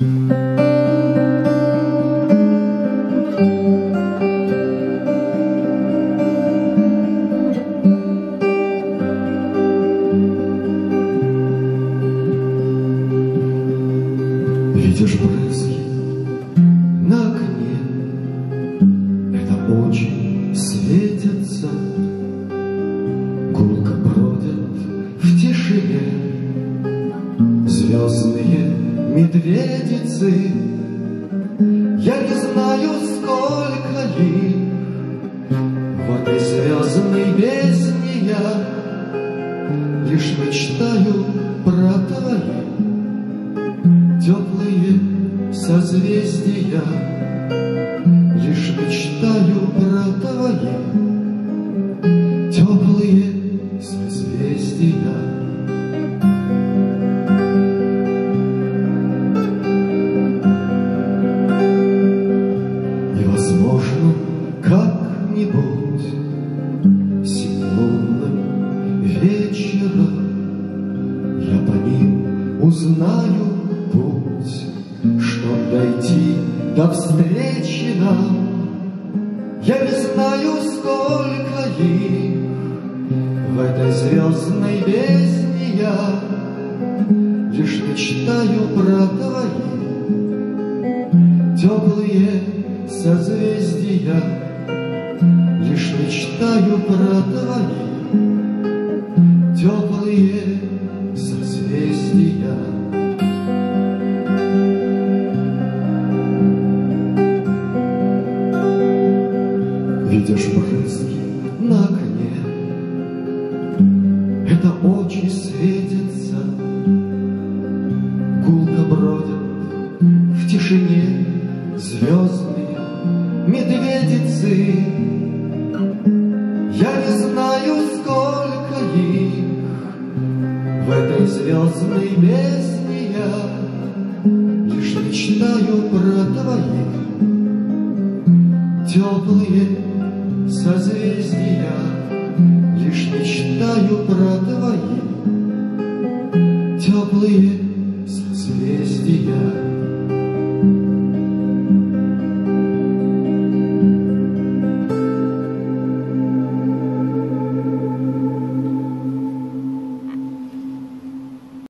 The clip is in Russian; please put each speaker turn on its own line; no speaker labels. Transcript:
Видишь брызги на окне, Это очень светятся, медведицы. Я не знаю, сколько их В этой звездной бездне я Лишь мечтаю про твои теплые созвездия, Лишь мечтаю про твои как-нибудь Синим вечером Я по ним узнаю путь, Чтоб дойти до встречи нам. Я не знаю, сколько их В этой звездной бездне я Лишь мечтаю про твои Теплые созвездия мечтаю про твои Теплые созвездия. Видишь брызги на окне, Это очи светятся, Гулко бродят в тишине Звездные Я не знаю, сколько их В этой звездной бездне. Я Лишь мечтаю про твои теплые созвездия, Лишь мечтаю про твои теплые